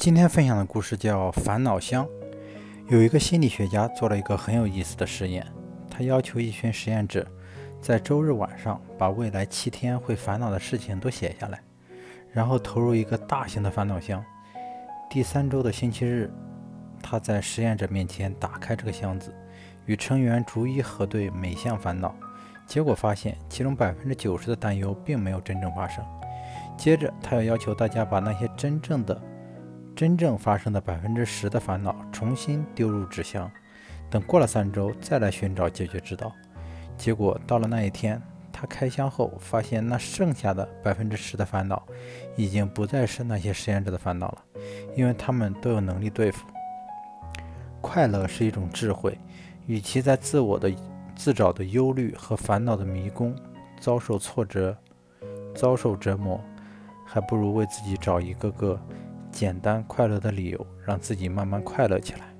今天分享的故事叫《烦恼箱》。有一个心理学家做了一个很有意思的实验，他要求一群实验者在周日晚上把未来七天会烦恼的事情都写下来，然后投入一个大型的烦恼箱。第三周的星期日，他在实验者面前打开这个箱子，与成员逐一核对每项烦恼，结果发现其中百分之九十的担忧并没有真正发生。接着，他又要求大家把那些真正的。真正发生的百分之十的烦恼重新丢入纸箱，等过了三周再来寻找解决之道。结果到了那一天，他开箱后发现那剩下的百分之十的烦恼已经不再是那些实验者的烦恼了，因为他们都有能力对付。快乐是一种智慧，与其在自我的自找的忧虑和烦恼的迷宫遭受挫折、遭受折磨，还不如为自己找一个个。简单快乐的理由，让自己慢慢快乐起来。